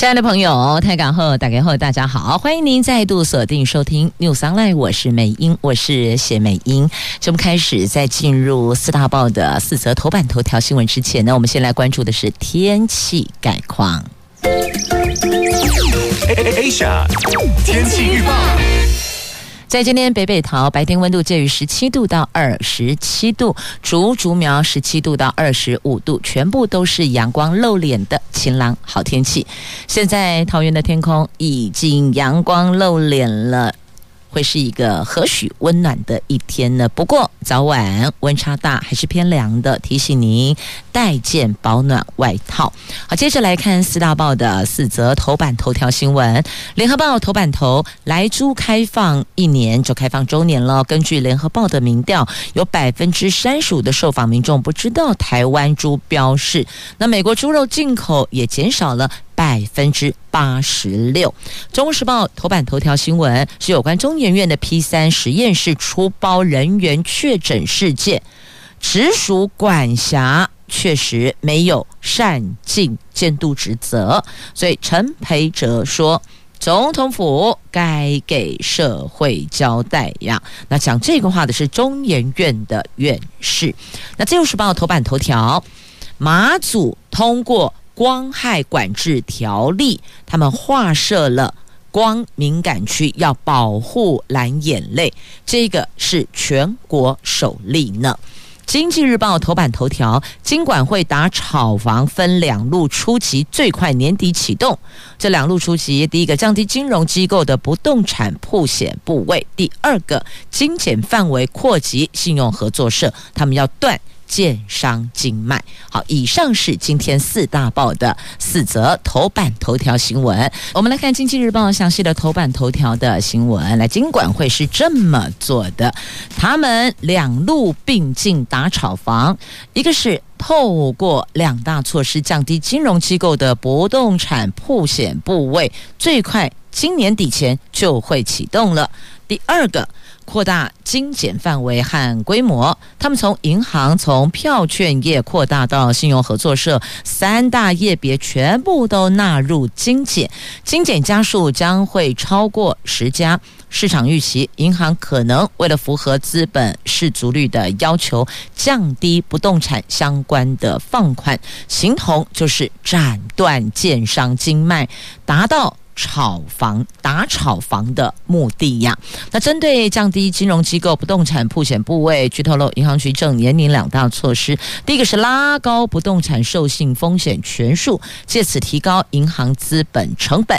亲爱的朋友，台港后打开后，大家好，欢迎您再度锁定收听 News Online，我是美英，我是谢美英。节目开始，在进入四大报的四则头版头条新闻之前呢，我们先来关注的是天气概况。Asia 天气预报。在今天北北桃白天温度介于十七度到二十七度，竹竹苗十七度到二十五度，全部都是阳光露脸的晴朗好天气。现在桃园的天空已经阳光露脸了。会是一个何许温暖的一天呢？不过早晚温差大，还是偏凉的，提醒您带件保暖外套。好，接着来看四大报的四则头版头条新闻。联合报头版头，莱猪开放一年就开放周年了。根据联合报的民调，有百分之三十五的受访民众不知道台湾猪标示。那美国猪肉进口也减少了。百分之八十六。中时报头版头条新闻是有关中研院的 P 三实验室出包人员确诊事件，直属管辖确实没有善尽监督职责，所以陈培哲说，总统府该给社会交代呀。那讲这个话的是中研院的院士。那自由时报头版头条，马祖通过。光害管制条例，他们划设了光敏感区，要保护蓝眼泪，这个是全国首例呢。经济日报头版头条，金管会打炒房分两路出击，最快年底启动。这两路出击，第一个降低金融机构的不动产曝险部位，第二个精简范围扩及信用合作社，他们要断。建商经脉。好，以上是今天四大报的四则头版头条新闻。我们来看《经济日报》详细的头版头条的新闻。来，金管会是这么做的：他们两路并进打炒房，一个是透过两大措施降低金融机构的不动产曝险部位，最快今年底前就会启动了。第二个。扩大精简范围和规模，他们从银行、从票券业扩大到信用合作社，三大业别全部都纳入精简，精简家数将会超过十家。市场预期，银行可能为了符合资本适足率的要求，降低不动产相关的放款，形同就是斩断建商经脉，达到。炒房打炒房的目的呀？那针对降低金融机构不动产曝险部位，据透露，银行局正研拟两大措施。第一个是拉高不动产授信风险权数，借此提高银行资本成本。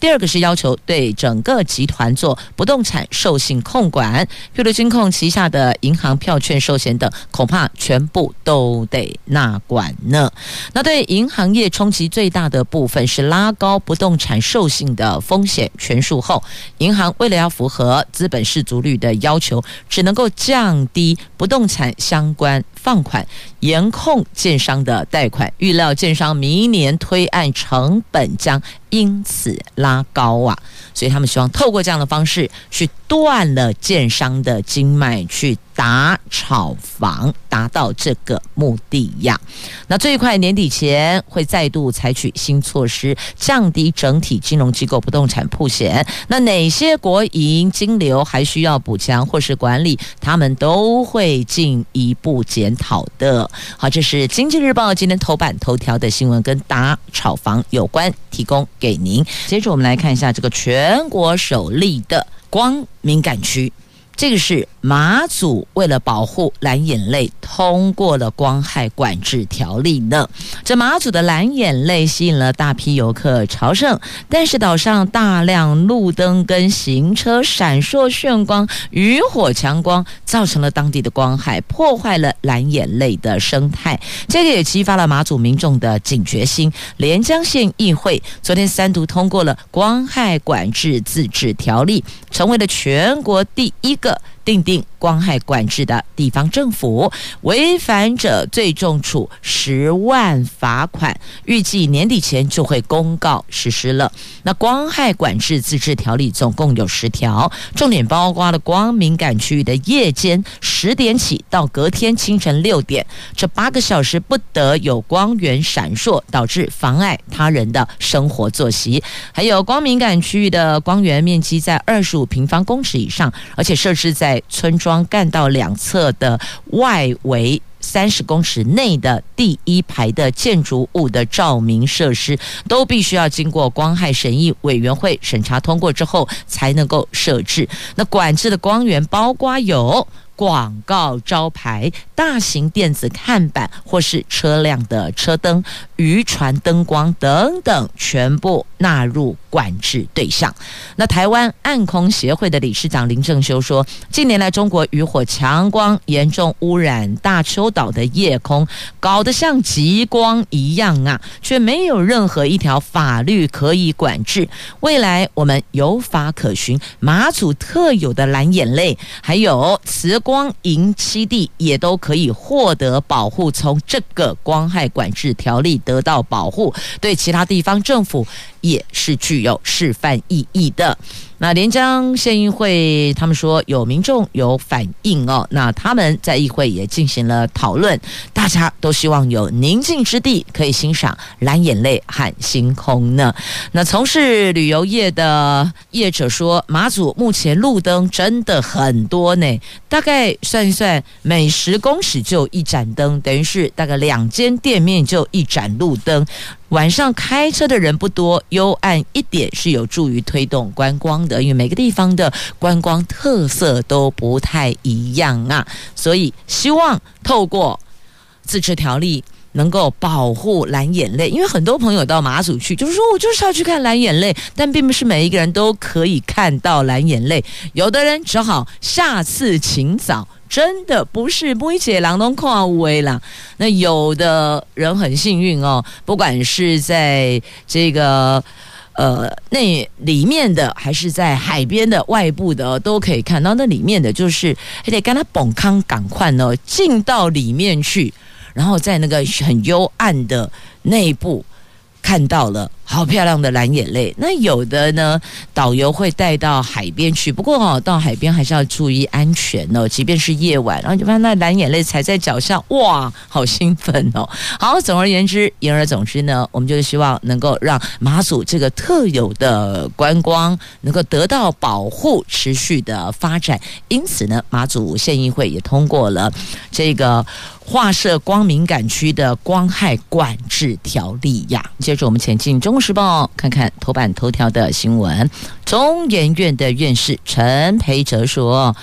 第二个是要求对整个集团做不动产授信控管，譬如金控旗下的银行、票券、寿险等，恐怕全部都得纳管呢。那对银行业冲击最大的部分是拉高不动产授信的风险权数后，银行为了要符合资本适足率的要求，只能够降低不动产相关放款，严控建商的贷款。预料建商明年推案成本将因此拉高啊，所以他们希望透过这样的方式去断了建商的经脉，去打炒房，达到这个目的呀。那最快年底前会再度采取新措施，降低整体金融机构不动产曝险。那哪些国营金流还需要补强或是管理，他们都会进一步检讨的。好，这是经济日报今天头版头条的新闻，跟打炒房有关，提供给您。接着我们来看一下这个全国首例的光敏感区。这个是马祖为了保护蓝眼泪，通过了光害管制条例呢。这马祖的蓝眼泪吸引了大批游客朝圣，但是岛上大量路灯跟行车闪烁炫光、渔火强光，造成了当地的光害，破坏了蓝眼泪的生态。这个也激发了马祖民众的警觉心。连江县议会昨天三读通过了光害管制自治条例，成为了全国第一个。订定光害管制的地方政府，违反者最重处十万罚款，预计年底前就会公告实施了。那光害管制自治条例总共有十条，重点包括了光敏感区域的夜间十点起到隔天清晨六点，这八个小时不得有光源闪烁，导致妨碍他人的生活作息。还有光敏感区域的光源面积在二十五平方公尺以上，而且设置在在村庄干道两侧的外围三十公尺内的第一排的建筑物的照明设施，都必须要经过光害审议委员会审查通过之后，才能够设置。那管制的光源包括有。广告招牌、大型电子看板或是车辆的车灯、渔船灯光等等，全部纳入管制对象。那台湾暗空协会的理事长林正修说，近年来中国渔火强光严重污染大邱岛的夜空，搞得像极光一样啊，却没有任何一条法律可以管制。未来我们有法可循，马祖特有的蓝眼泪，还有慈光。银基地也都可以获得保护，从这个光害管制条例得到保护，对其他地方政府也是具有示范意义的。那连江县议会他们说有民众有反应哦，那他们在议会也进行了讨论，大家都希望有宁静之地可以欣赏蓝眼泪和星空呢。那从事旅游业的业者说，马祖目前路灯真的很多呢，大概算一算，每十公尺就一盏灯，等于是大概两间店面就一盏路灯。晚上开车的人不多，幽暗一点是有助于推动观光的，因为每个地方的观光特色都不太一样啊，所以希望透过自治条例能够保护蓝眼泪，因为很多朋友到马祖去，就是说我就是要去看蓝眼泪，但并不是每一个人都可以看到蓝眼泪，有的人只好下次请早。真的不是每一个人都看有啦。那有的人很幸运哦，不管是在这个呃那里面的，还是在海边的外部的，都可以看到。那里面的就是还得跟他蹦康赶快呢，进到里面去，然后在那个很幽暗的内部。看到了好漂亮的蓝眼泪，那有的呢，导游会带到海边去，不过哦，到海边还是要注意安全哦，即便是夜晚，然后就发现那蓝眼泪踩在脚下，哇，好兴奋哦！好，总而言之，言而总之呢，我们就是希望能够让马祖这个特有的观光能够得到保护，持续的发展。因此呢，马祖县议会也通过了这个。划设光敏感区的光害管制条例呀。接着我们前进《中时报》，看看头版头条的新闻。中研院的院士陈培哲说，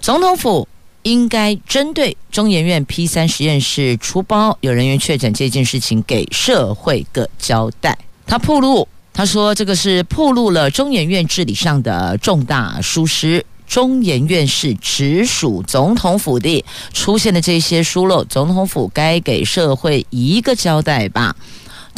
总统府应该针对中研院 P 三实验室出包有人员确诊这件事情给社会个交代。他铺路，他说这个是暴露了中研院治理上的重大疏失。中研院是直属总统府的，出现的这些疏漏，总统府该给社会一个交代吧。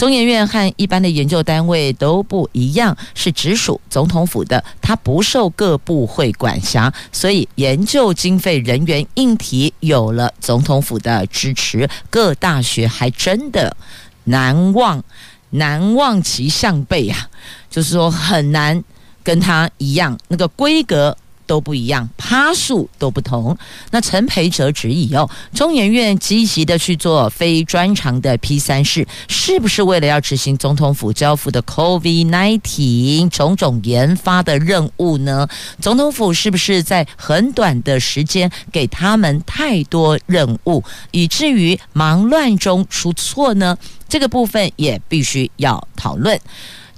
中研院和一般的研究单位都不一样，是直属总统府的，它不受各部会管辖，所以研究经费、人员、硬体有了总统府的支持，各大学还真的难望难望其项背啊，就是说很难跟它一样那个规格。都不一样，趴数都不同。那陈培哲质疑哦，中研院积极的去做非专长的 P 三试，是不是为了要执行总统府交付的 COVID-19 种种研发的任务呢？总统府是不是在很短的时间给他们太多任务，以至于忙乱中出错呢？这个部分也必须要讨论。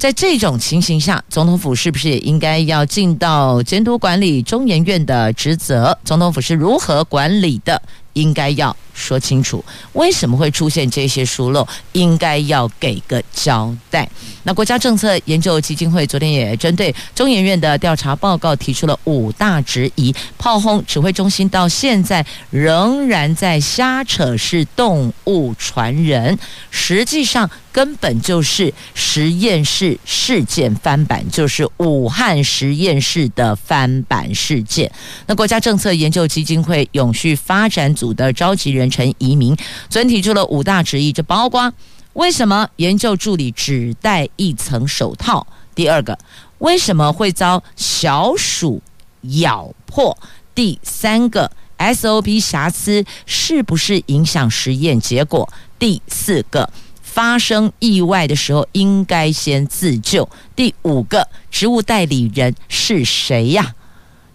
在这种情形下，总统府是不是也应该要尽到监督管理中研院的职责？总统府是如何管理的？应该要说清楚，为什么会出现这些疏漏，应该要给个交代。那国家政策研究基金会昨天也针对中研院的调查报告提出了五大质疑，炮轰指挥中心到现在仍然在瞎扯，是动物传人，实际上根本就是实验室事件翻版，就是武汉实验室的翻版事件。那国家政策研究基金会永续发展组的召集人陈移民昨天提出了五大质疑，这包括为什么研究助理只戴一层手套？第二个，为什么会遭小鼠咬破？第三个，SOP 瑕疵是不是影响实验结果？第四个，发生意外的时候应该先自救。第五个，职务代理人是谁呀？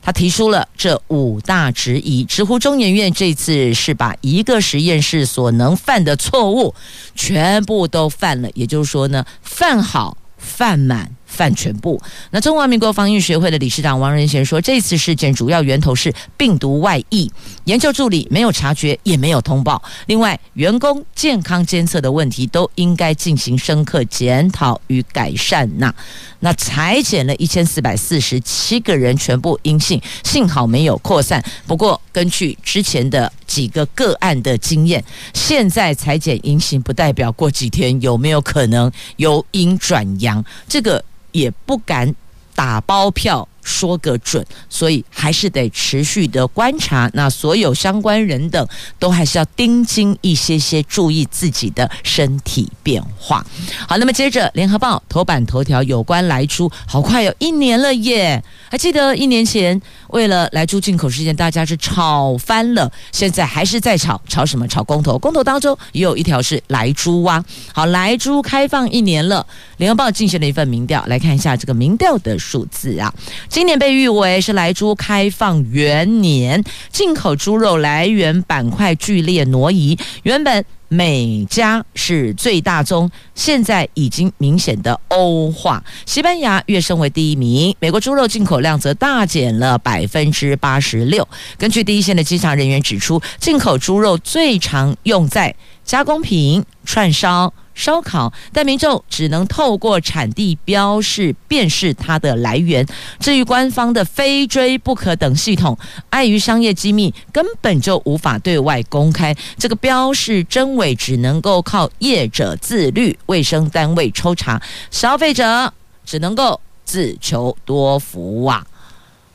他提出了这五大质疑，直呼中研院这次是把一个实验室所能犯的错误全部都犯了，也就是说呢，犯好、犯满。犯全部。那中华民国防疫学会的理事长王仁贤说，这次事件主要源头是病毒外溢，研究助理没有察觉，也没有通报。另外，员工健康监测的问题都应该进行深刻检讨与改善呐。那裁减了一千四百四十七个人，全部阴性，幸好没有扩散。不过，根据之前的几个个案的经验，现在裁减阴性不代表过几天有没有可能由阴转阳，这个。也不敢打包票说个准，所以还是得持续的观察。那所有相关人等都还是要盯紧一些些，注意自己的身体变化。好，那么接着联合报头版头条有关莱猪，好快有一年了耶！还记得一年前为了莱猪进口事件，大家是吵翻了，现在还是在吵，吵什么？吵公投。公投当中也有一条是莱猪蛙。好，莱猪开放一年了，联合报进行了一份民调，来看一下这个民调的数字啊。今年被誉为是莱猪开放元年，进口猪肉来源板块剧烈挪移，原本美加是最大宗，现在已经明显的欧化，西班牙跃升为第一名，美国猪肉进口量则大减了百分之八十六。根据第一线的稽查人员指出，进口猪肉最常用在加工品、串烧。烧烤，但民众只能透过产地标示辨识它的来源。至于官方的非追不可等系统，碍于商业机密，根本就无法对外公开。这个标示真伪只能够靠业者自律，卫生单位抽查，消费者只能够自求多福啊！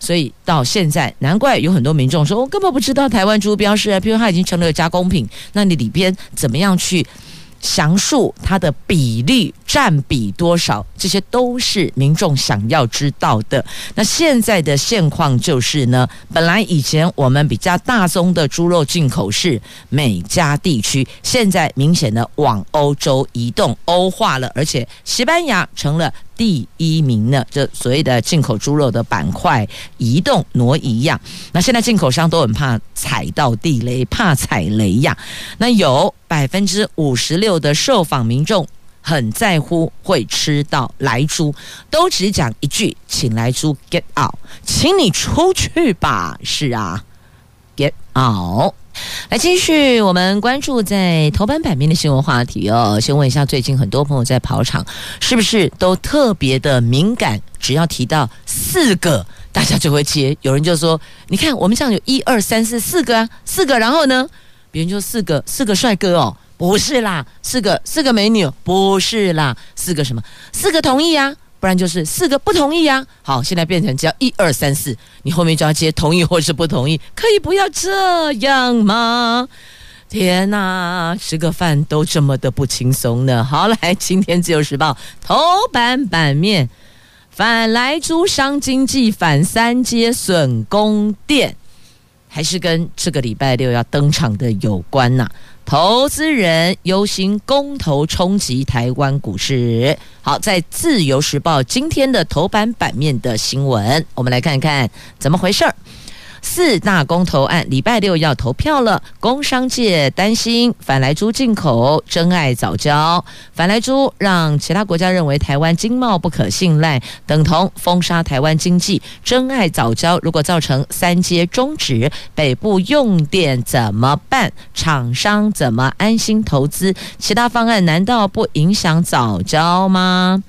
所以到现在，难怪有很多民众说，我根本不知道台湾猪标示啊，譬如它已经成了加工品，那你里边怎么样去？详述它的比例占比多少，这些都是民众想要知道的。那现在的现况就是呢，本来以前我们比较大宗的猪肉进口是美加地区，现在明显的往欧洲移动，欧化了，而且西班牙成了。第一名呢，这所谓的进口猪肉的板块移动挪移呀，那现在进口商都很怕踩到地雷，怕踩雷呀。那有百分之五十六的受访民众很在乎会吃到来猪，都只讲一句：“请来猪 get out，请你出去吧。”是啊，get out。来继续，我们关注在头版版面的新闻话题哦。先问一下，最近很多朋友在跑场，是不是都特别的敏感？只要提到四个，大家就会接。有人就说：“你看，我们这样有一二三四四个啊，四个。”然后呢，别人就四个，四个帅哥哦，不是啦，四个四个美女，不是啦，四个什么？四个同意啊。不然就是四个不同意啊！好，现在变成只要一二三四，你后面就要接同意或是不同意，可以不要这样吗？天哪，吃个饭都这么的不轻松呢！好，来，今天自由时报头版版面，反莱猪伤经济，反三接损供电，还是跟这个礼拜六要登场的有关呐、投资人忧心公投冲击台湾股市。好，在《自由时报》今天的头版版面的新闻，我们来看看怎么回事儿。四大公投案礼拜六要投票了，工商界担心反来猪进口珍爱藻礁，反来猪让其他国家认为台湾经贸不可信赖，等同封杀台湾经济。珍爱藻礁如果造成三阶终止，北部用电怎么办？厂商怎么安心投资？其他方案难道不影响早交吗？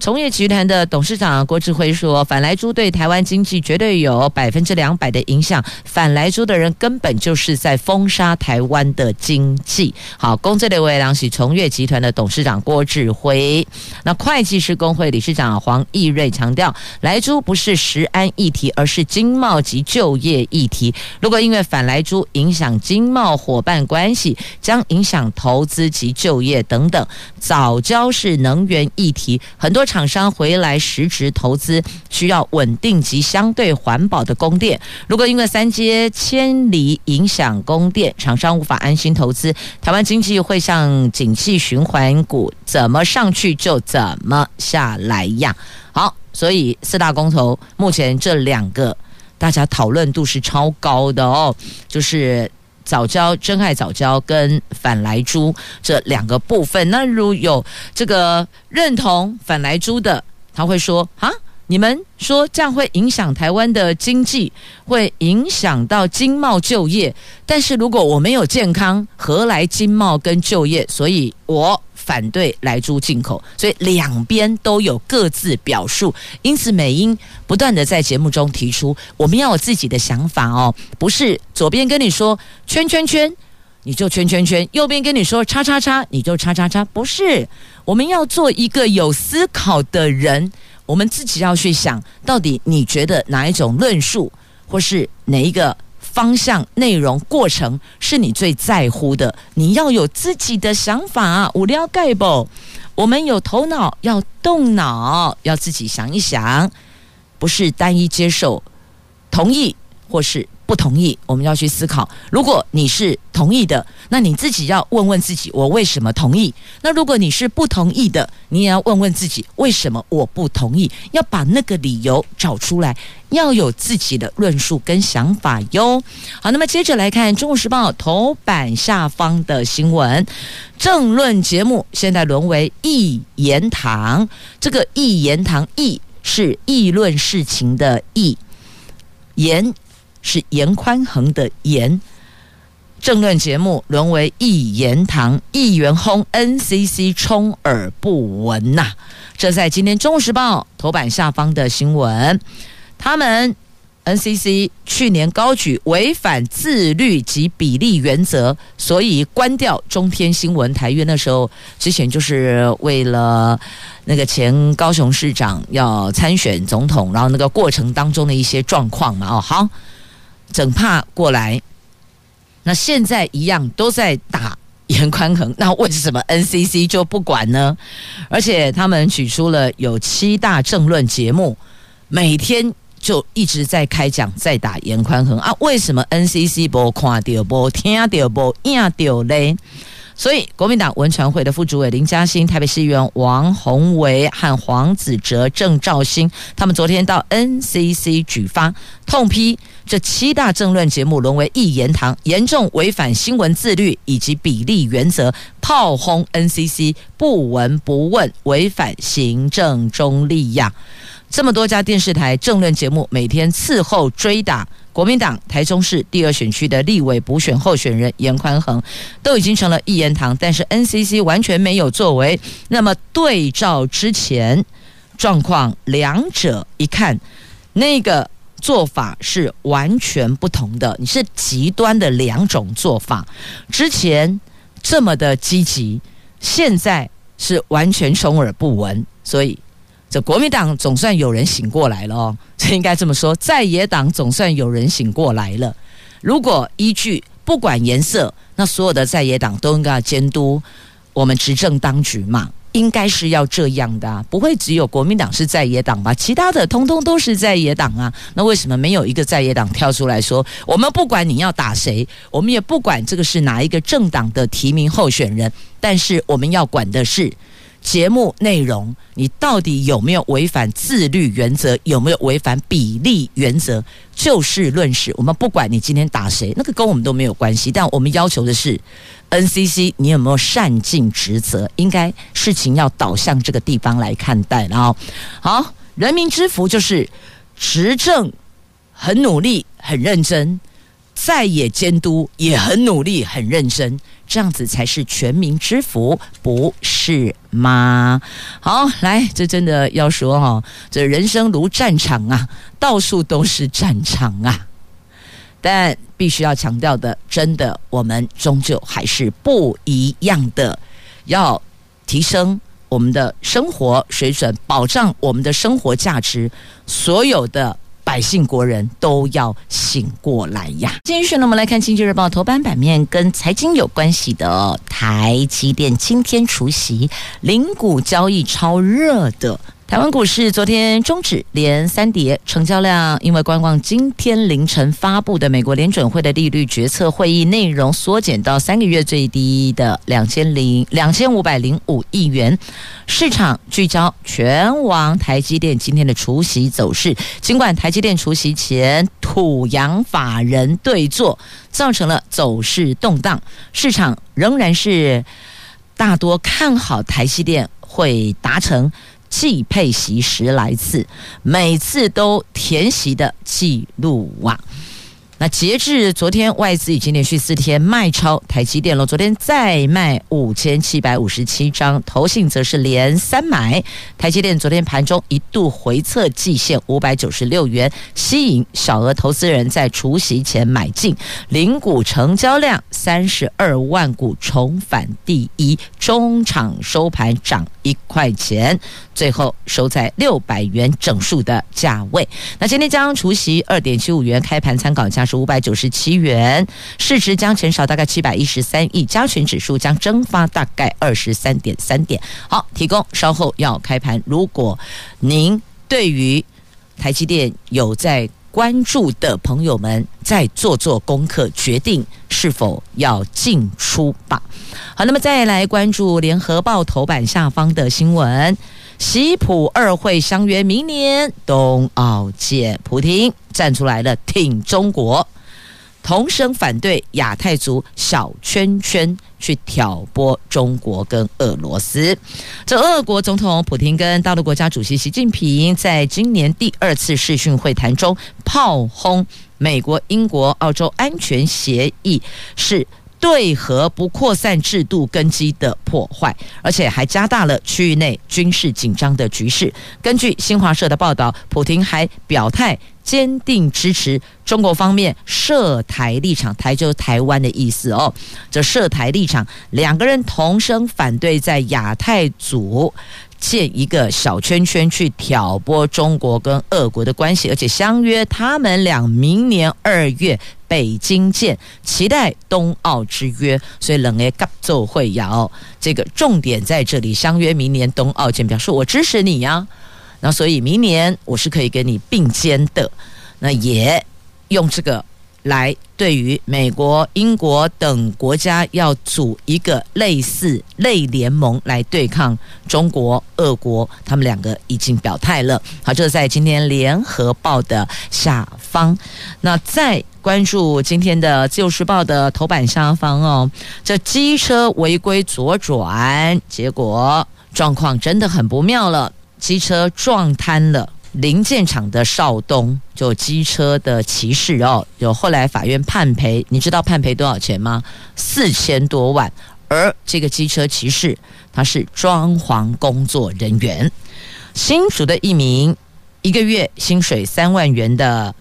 崇业集团的董事长郭志辉说：“反莱猪对台湾经济绝对有百分之两百的影响。反莱猪的人根本就是在封杀台湾的经济。”好，公这的位良喜崇业集团的董事长郭志辉。那会计师公会理事长黄义瑞强调：“莱猪不是食安议题，而是经贸及就业议题。如果因为反莱猪影响经贸伙伴关系，将影响投资及就业等等。早教是能源议题，很多。”厂商回来实质投资需要稳定及相对环保的供电。如果因为三阶迁离影响供电，厂商无法安心投资，台湾经济会像景气循环股，怎么上去就怎么下来呀。好，所以四大公投目前这两个大家讨论度是超高的哦，就是。早教真爱早教跟反来猪这两个部分，那如有这个认同反来猪的，他会说啊，你们说这样会影响台湾的经济，会影响到经贸就业，但是如果我没有健康，何来经贸跟就业？所以我。反对来猪进口，所以两边都有各自表述，因此美英不断地在节目中提出，我们要有自己的想法哦，不是左边跟你说圈圈圈，你就圈圈圈；右边跟你说叉叉叉，你就叉叉叉。不是，我们要做一个有思考的人，我们自己要去想，到底你觉得哪一种论述，或是哪一个？方向、内容、过程是你最在乎的，你要有自己的想法啊！无聊盖不？我们有头脑，要动脑，要自己想一想，不是单一接受、同意或是。不同意，我们要去思考。如果你是同意的，那你自己要问问自己，我为什么同意？那如果你是不同意的，你也要问问自己，为什么我不同意？要把那个理由找出来，要有自己的论述跟想法哟。好，那么接着来看《中国时报》头版下方的新闻，政论节目现在沦为一言堂。这个一言堂，议是议论事情的议，言。是严宽恒的严，政论节目沦为一言堂，议员轰 NCC 充耳不闻呐、这在今天《中国时报》头版下方的新闻，他们 NCC 去年高举违反自律及比例原则，所以关掉中天新闻台。因为那时候之前就是为了那个前高雄市长要参选总统，然后那个过程当中的一些状况嘛。哦，好。整怕过来，那现在一样都在打严宽恒，那为什么 NCC 就不管呢？而且他们举出了有七大政论节目，每天就一直在开讲，在打严宽恒啊？为什么 NCC 不看到、不听到、不应到嘞？所以，国民党文传会的副主委林嘉欣、台北市议员王宏维和黄子哲、郑兆兴，他们昨天到 NCC 举发，痛批这七大政论节目沦为一言堂，严重违反新闻自律以及比例原则，炮轰 NCC 不闻不问，违反行政中立呀！这么多家电视台政论节目，每天伺候追打。国民党台中市第二选区的立委补选候选人严宽恒都已经成了一言堂，但是 NCC 完全没有作为。那么对照之前状况，两者一看，那个做法是完全不同的。你是极端的两种做法，之前这么的积极，现在是完全充耳不闻，所以。这国民党总算有人醒过来了哦，这应该这么说，在野党总算有人醒过来了。如果依据不管颜色，那所有的在野党都应该要监督我们执政当局嘛，应该是要这样的啊，不会只有国民党是在野党吧？其他的通通都是在野党啊，那为什么没有一个在野党跳出来说，我们不管你要打谁，我们也不管这个是哪一个政党的提名候选人，但是我们要管的是。节目内容，你到底有没有违反自律原则？有没有违反比例原则？就事论事，我们不管你今天打谁，那个跟我们都没有关系。但我们要求的是，NCC 你有没有善尽职责？应该事情要导向这个地方来看待。然后，好，人民之福就是执政很努力、很认真，在野监督也很努力、很认真。这样子才是全民之福，不是吗？好，来，这真的要说哈，这人生如战场啊，到处都是战场啊。但必须要强调的，真的，我们终究还是不一样的，要提升我们的生活水准，保障我们的生活价值，所有的。百姓国人都要醒过来呀！继续呢，我们来看《经济日报》头版版面，跟财经有关系的。台积电今天除夕，零股交易超热的。台湾股市昨天终止连三跌，成交量因为观望今天凌晨发布的美国联准会的利率决策会议内容缩减到三个月最低的两千零两千五百零五亿元，市场聚焦全网台积电今天的除息走势。尽管台积电除息前土洋法人对坐，造成了走势动荡，市场仍然是大多看好台积电会达成。季配席十来次，每次都填席的记录网！那截至昨天，外资已经连续四天卖超台积电了。昨天再卖五千七百五十七张，投信则是连三买。台积电昨天盘中一度回测季线五百九十六元，吸引小额投资人在除息前买进。零股成交量三十二万股，重返第一。中场收盘涨一块钱，最后收在六百元整数的价位。那今天将除息二点七五元，开盘参考价。是五百九十七元，市值将减少大概七百一十三亿，加权指数将蒸发大概二十三点三点。好，提供稍后要开盘。如果您对于台积电有在关注的朋友们，再做做功课，决定是否要进出吧。好，那么再来关注联合报头版下方的新闻：习普二会相约明年冬奥见，普京。站出来了，挺中国，同声反对亚太族小圈圈去挑拨中国跟俄罗斯。这俄国总统普京跟大陆国家主席习近平在今年第二次视讯会谈中炮轰美国、英国、澳洲安全协议是。对核不扩散制度根基的破坏，而且还加大了区域内军事紧张的局势。根据新华社的报道，普丁还表态坚定支持中国方面涉台立场，台就是台湾的意思哦。这涉台立场，两个人同声反对在亚太组建一个小圈圈去挑拨中国跟俄国的关系，而且相约他们俩明年二月。北京见，期待冬奥之约，所以冷哎合作会摇这个重点在这里，相约明年冬奥见，表示我支持你呀、啊。那所以明年我是可以跟你并肩的，那也用这个。来，对于美国、英国等国家要组一个类似类联盟来对抗中国、俄国，他们两个已经表态了。好，这是在今天联合报的下方。那再关注今天的自由时报的头版下方哦，这机车违规左转，结果状况真的很不妙了，机车撞瘫了。零件厂的少东，就机车的骑士哦，有后来法院判赔，你知道判赔多少钱吗？四千多万。而这个机车骑士，他是装潢工作人员，新竹的一名一个月薪水三万元的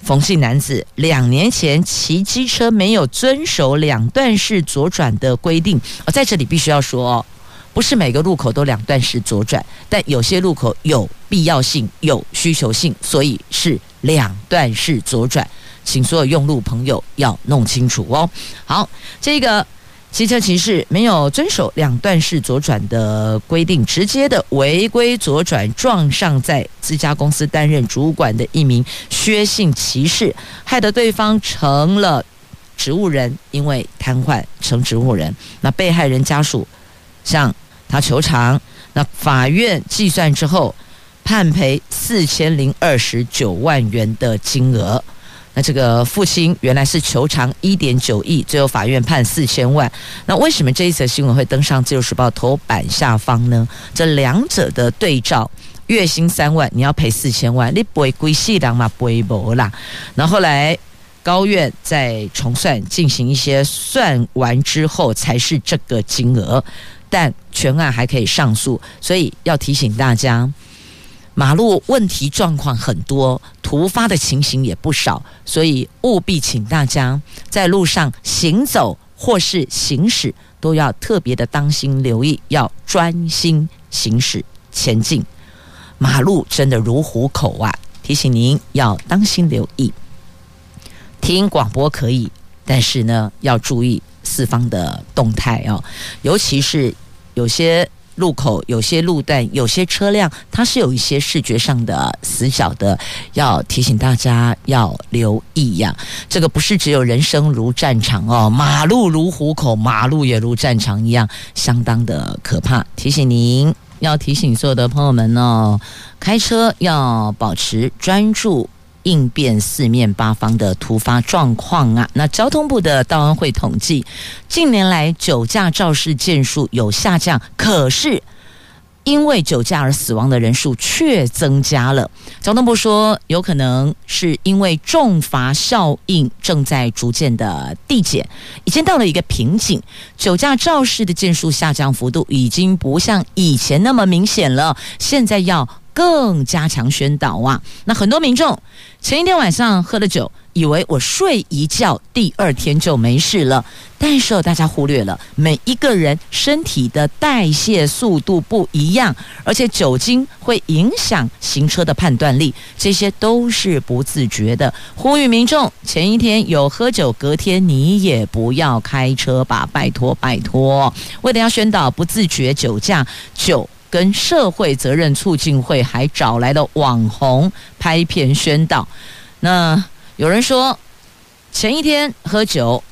冯姓男子，两年前骑机车没有遵守两段式左转的规定，哦，在这里必须要说哦。不是每个路口都两段式左转，但有些路口有必要性、有需求性，所以是两段式左转。请所有用路朋友要弄清楚哦。好，这个机车骑士没有遵守两段式左转的规定，直接的违规左转，撞上在自家公司担任主管的一名薛姓骑士，害得对方成了植物人，因为瘫痪成植物人。那被害人家属向他求偿，那法院计算之后判赔四千零二十九万元的金额。那这个父亲原来是求偿一点九亿，最后法院判四千万。那为什么这一则新闻会登上《自由时报》头版下方呢？这两者的对照，月薪三万，你要赔四千万，你不会归细档嘛？不会不啦。那后来高院再重算，进行一些算完之后，才是这个金额。但全案还可以上诉，所以要提醒大家。马路问题状况很多，突发的情形也不少，所以务必请大家在路上行走或是行驶都要特别的当心留意，要专心行驶前进。马路真的如虎口啊！提醒您要当心留意。听广播可以，但是呢要注意四方的动态哦，尤其是有些。路口有些路段，有些车辆，它是有一些视觉上的死角的，要提醒大家要留意呀。这个不是只有人生如战场哦，马路如虎口，马路也如战场一样，相当的可怕。提醒您，要提醒所有的朋友们哦，开车要保持专注。应变四面八方的突发状况啊！那交通部的道安会统计，近年来酒驾肇事件数有下降，可是因为酒驾而死亡的人数却增加了。交通部说，有可能是因为重罚效应正在逐渐的递减，已经到了一个瓶颈，酒驾肇事的件数下降幅度已经不像以前那么明显了。现在要。更加强宣导啊！那很多民众前一天晚上喝了酒，以为我睡一觉，第二天就没事了。但是大家忽略了，每一个人身体的代谢速度不一样，而且酒精会影响行车的判断力，这些都是不自觉的。呼吁民众前一天有喝酒，隔天你也不要开车吧，拜托拜托！为了要宣导不自觉酒驾酒。跟社会责任促进会还找来了网红拍片宣导。那有人说前一天喝酒，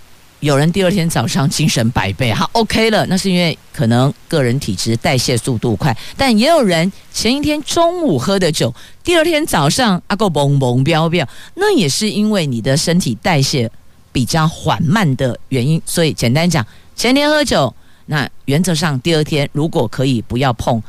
有人第二天早上精神百倍，好 OK 了，那是因为可能个人体质代谢速度快。但也有人前一天中午喝的酒，第二天早上阿够嘣嘣飙飙，那也是因为你的身体代谢比较缓慢的原因。所以简单讲，前天喝酒。那原则上，第二天如果可以不要碰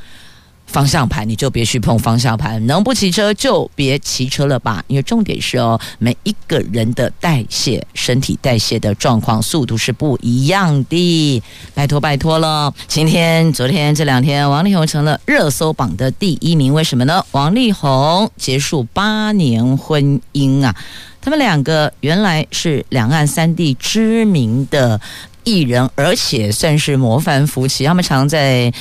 方向盘，你就别去碰方向盘。能不骑车就别骑车了吧，因为重点是哦，每一个人的代谢、身体代谢的状况、速度是不一样的。拜托拜托了，今天、昨天这两天，王力宏成了热搜榜的第一名。为什么呢？王力宏结束八年婚姻啊，他们两个原来是两岸三地知名的。艺人，而且算是模范夫妻。他们常在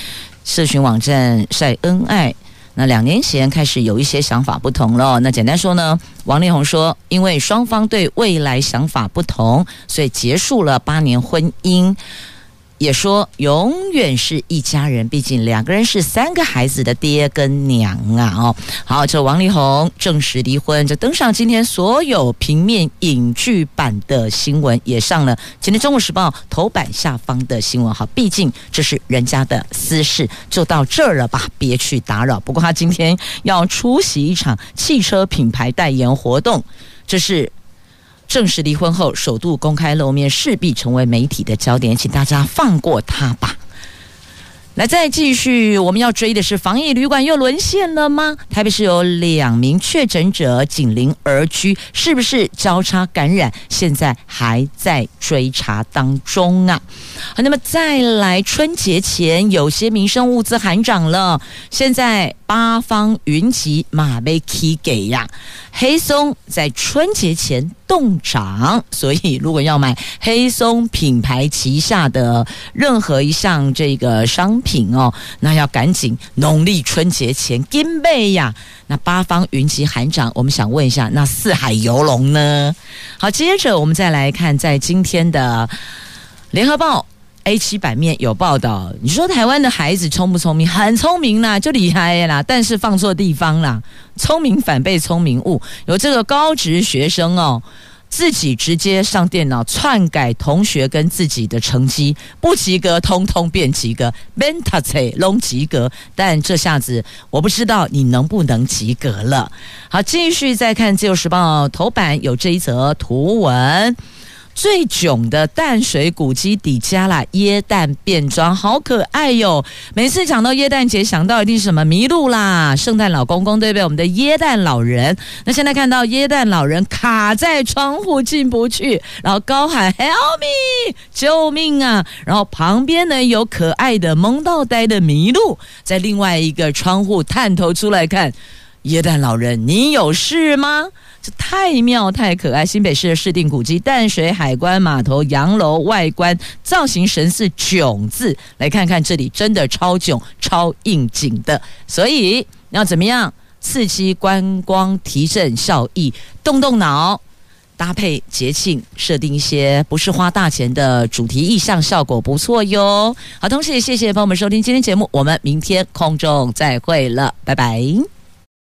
社群网站晒恩爱。那两年前开始有一些想法不同了。那简单说呢，王力宏说，因为双方对未来想法不同，所以结束了八年婚姻。也说永远是一家人，毕竟两个人是三个孩子的爹跟娘啊！哦，好，这王力宏正式离婚，就登上今天所有平面影剧版的新闻，也上了今天《中国时报》头版下方的新闻。好，毕竟这是人家的私事，就到这儿了吧，别去打扰。不过他今天要出席一场汽车品牌代言活动，这是。正式离婚后，首度公开露面，势必成为媒体的焦点，请大家放过他吧。来，再继续，我们要追的是防疫旅馆又沦陷了吗？台北市有两名确诊者紧邻而居，是不是交叉感染？现在还在追查当中啊。好，那么再来，春节前有些民生物资喊涨了，现在八方云集，马被起给呀。黑松在春节前冻涨，所以如果要买黑松品牌旗下的任何一项这个商品哦，那要赶紧农历春节前准备呀。那八方云集喊涨，我们想问一下，那四海游龙呢？好，接着我们再来看，在今天的联合报。A 七版面有报道，你说台湾的孩子聪不聪明？很聪明啦，就厉害啦，但是放错地方啦，聪明反被聪明误。有这个高职学生哦，自己直接上电脑篡改同学跟自己的成绩，不及格通通变及格，Menta 龙及格。但这下子我不知道你能不能及格了。好，继续再看《自由时报》头版有这一则图文。最囧的淡水古迹底加了耶诞变装，好可爱哟！每次讲到耶诞节，想到一定是什么麋鹿啦、圣诞老公公，对不对？我们的耶诞老人。那现在看到耶诞老人卡在窗户进不去，然后高喊 “Help me，救命啊！”然后旁边呢有可爱的萌到呆的麋鹿，在另外一个窗户探头出来看。耶诞老人，你有事吗？这太妙太可爱！新北市的市定古迹淡水海关码头洋楼外观造型神似“囧”字，来看看这里真的超囧、超应景的。所以要怎么样刺激观光、提振效益？动动脑，搭配节庆，设定一些不是花大钱的主题意象，效果不错哟。好，同时也谢谢朋友们收听今天节目，我们明天空中再会了，拜拜。